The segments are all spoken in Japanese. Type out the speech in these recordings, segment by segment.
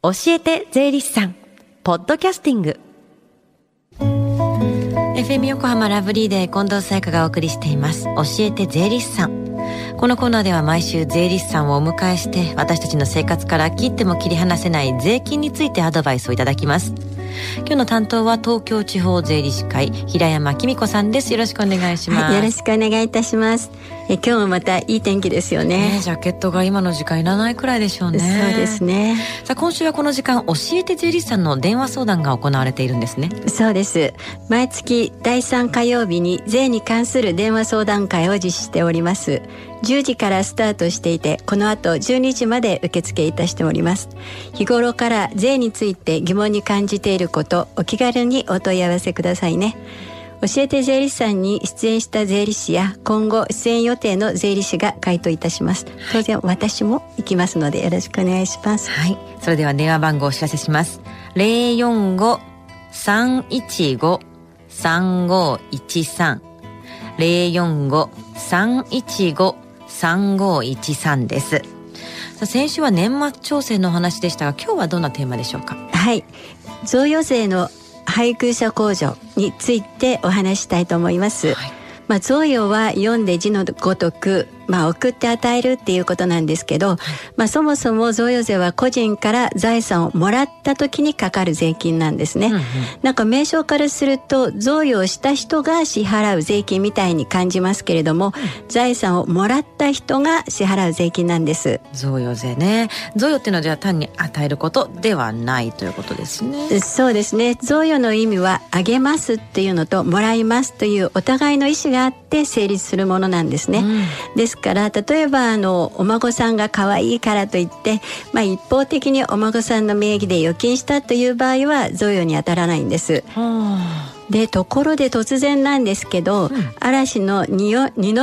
教えて税理士さん。ポッドキャスティング。FM 横浜ラブリーで近藤沙耶香がお送りしています。教えて税理士さん。このコーナーでは毎週税理士さんをお迎えして私たちの生活から切っても切り離せない税金についてアドバイスをいただきます今日の担当は東京地方税理士会平山紀美子さんですよろしくお願いします、はい、よろしくお願いいたします。え今日もまたいい天気ですよね、ね、ジャケットが今の時間いらないくらいでしょうね。そうですね。さあ今週はこの時間教えて税理士さんの電話相談が行われているんですね。そうです。毎月第3火曜日に税に関する電話相談会を実施しております。10時からスタートしていてこの後12時まで受付いたしております。日頃から税について疑問に感じていることお気軽にお問い合わせくださいね教えて税理士さんに出演した税理士や今後出演予定の税理士が回答いたします。当然私も行きますのでよろしくお願いします。はい。それでは電話番号をお知らせします。045-315-3513 045-315-3513です。先週は年末調整のお話でしたが今日はどんなテーマでしょうか？はい。贈与税の配偶者控除についてお話したいと思います、はい、まあ贈与は読んで字のごとくまあ、送って与えるっていうことなんですけど、まあ、そもそも贈与税は個人から財産をもらった時にかかる税金なんですね。うんうん、なんか名称からすると贈与をした人が支払う税金みたいに感じますけれども、うん、財産をもらった人が支払う税金なんです。贈与税ね。贈与っていうのはじゃあ単に与えることではないということですね。そうですね。贈与の意味はあげますっていうのともらいますというお互いの意思があって成立するものなんですね。うん、ですから例えばあのお孫さんが可愛いからといって、まあ、一方的にお孫さんの名義で預金したという場合は贈与に当たらないんです。はあでところで突然なんですけど、うん、嵐の二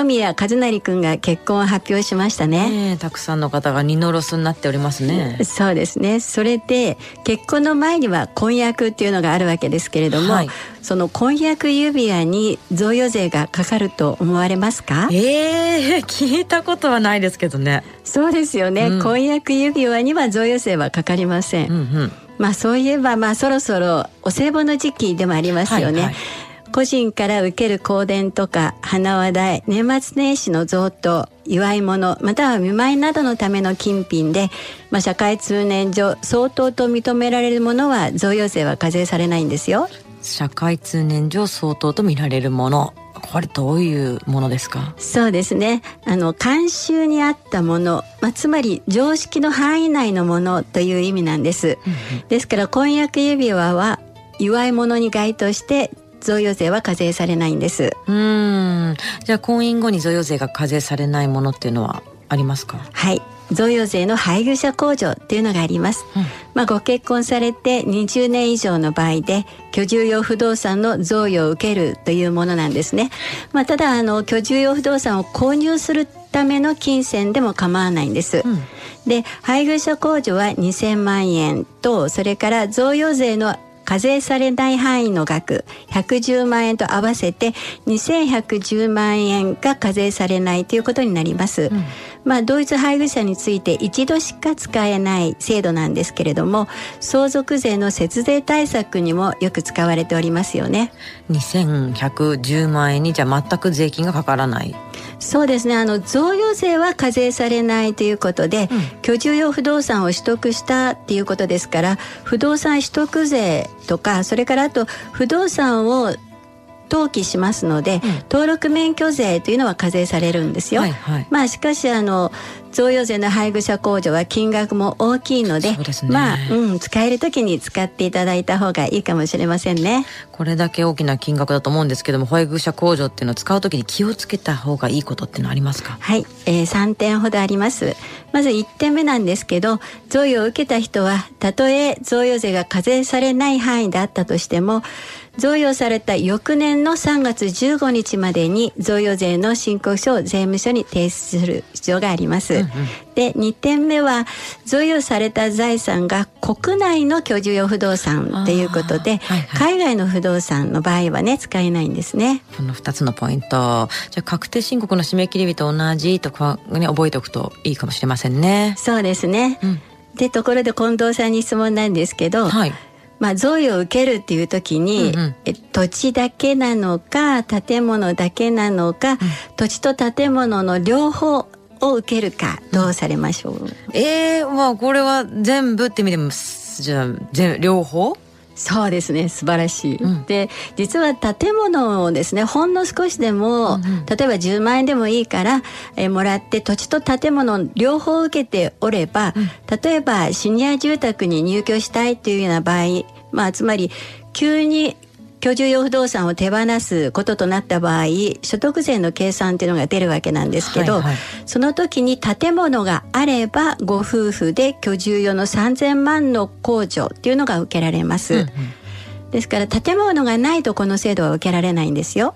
宮和也君が結婚を発表しましたね、ね、たくさんの方が二のロスになっておりますね。そうですね。それで結婚の前には婚約っていうのがあるわけですけれども、はい。その婚約指輪に贈与税がかかると思われますか？ええー、聞いたことはないですけどね。そうですよね、うん、婚約指輪には贈与税はかかりません、うんうん、まあそういえばまあそろそろお歳暮の時期でもありますよね、はいはい。個人から受ける香典とか花話代年末年始の贈答祝い物または見舞いなどのための金品で、まあ、社会通念上相当と認められるものは贈与税は課税されないんですよ。社会通念上相当と見られるものこれどういうものですか？そうですね。あの慣習にあったもの、まあ、つまり常識の範囲内のものという意味なんです、うんうん、ですから婚約指輪は祝い物に該当して贈与税は課税されないんです。うん。じゃあ婚姻後に贈与税が課税されないものっていうのはありますか？はい贈与税の配偶者控除っていうのがあります、うん、まあ、ご結婚されて20年以上の場合で居住用不動産の贈与を受けるというものなんですね、まあ、ただあの居住用不動産を購入するための金銭でも構わないんです、うん、で配偶者控除は2000万円とそれから贈与税の課税されない範囲の額110万円と合わせて2110万円が課税されないということになります、うん、まあ同一配偶者について一度しか使えない制度なんですけれども相続税の節税対策にもよく使われておりますよね。2110万円にじゃあ全く税金がかからない。そうですね。あの贈与税は課税されないということで、うん、居住用不動産を取得したっていうことですから不動産取得税とかそれからあと不動産を登記しますので、うん、登録免許税というのは課税されるんですよ。はいはい、まあしかしあの贈与税の配偶者控除は金額も大きいので、でね、まあ、うん、使える時に使っていただいた方がいいかもしれませんね。これだけ大きな金額だと思うんですけども、配偶者控除っていうのを使う時に気をつけた方がいいことってのはありますか？はい、えー、3点ほどあります。まず1点目なんですけど、贈与を受けた人は、たとえ贈与税が課税されない範囲であったとしても、贈与された翌年の3月15日までに贈与税の申告書を税務署に提出する必要があります。うんうん、で2点目は贈与された財産が国内の居住用不動産ということで、はいはい、海外の不動産の場合はね使えないんですね。この2つのポイント。じゃあ確定申告の締め切り日と同じとか、ね、覚えておくといいかもしれませんね。そうですね、うん。でところで近藤さんに質問なんですけど、はい、まあ、贈与を受けるっていう時に、うんうん、え土地だけなのか建物だけなのか、うん、土地と建物の両方を受けるかどうされましょう、うん、えー、まあこれは全部って意味でもじゃあ全両方？そうですね素晴らしい、うん、で実は建物をですねほんの少しでも、うんうん、例えば10万円でもいいから、えー、もらって土地と建物両方受けておれば、うん、例えばシニア住宅に入居したいというような場合まあつまり急に居住用不動産を手放すこととなった場合所得税の計算っていうのが出るわけなんですけど、はいはい、その時に建物があればご夫婦で居住用の3,000万の控除っていうのが受けられます。うんうん、ですから建物がないとこの制度は受けられないんですよ。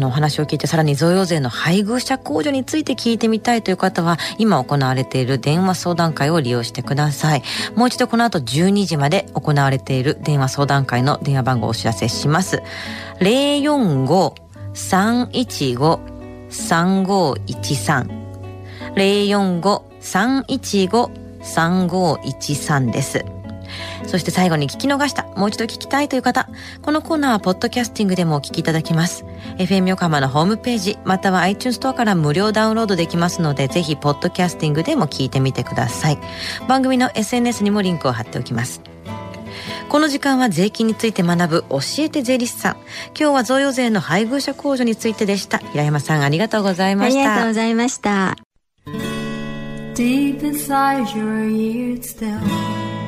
のお話を聞いてさらに贈与税の配偶者控除について聞いてみたいという方は今行われている電話相談会を利用してください。もう一度この後12時まで行われている電話相談会の電話番号をお知らせします。045-315-3513 045-315-3513です。そして最後に聞き逃した、もう一度聞きたいという方、このコーナーはポッドキャスティングでもお聞きいただきます。FM 横浜のホームページ、または iTunes ストアから無料ダウンロードできますので、ぜひポッドキャスティングでも聞いてみてください。番組の SNS にもリンクを貼っておきます。この時間は税金について学ぶ教えて税理士さん。今日は贈与税の配偶者控除についてでした。平山さんありがとうございました。ありがとうございました。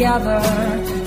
Together.